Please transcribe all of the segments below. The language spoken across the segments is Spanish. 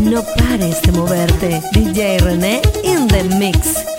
No pares de moverte. DJ René in the mix.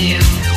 you.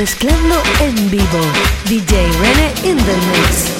mezclando en vivo. DJ Rene in the mix.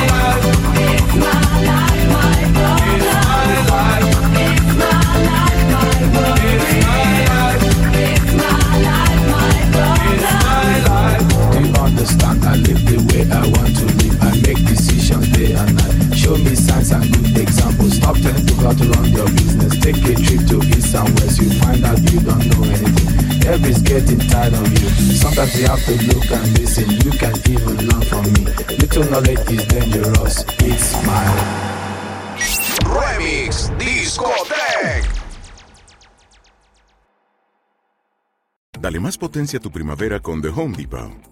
The way I want to live. I make decisions day and night. Show me signs and good examples. Stop telling people how to run your business. Take a trip to east and west. You find out you don't know anything. Everybody's getting tired of you. Sometimes you have to look and listen. You can even learn from me. Little knowledge is dangerous. It's my Remix Discotech. Dale más potencia a tu primavera con The Home Depot.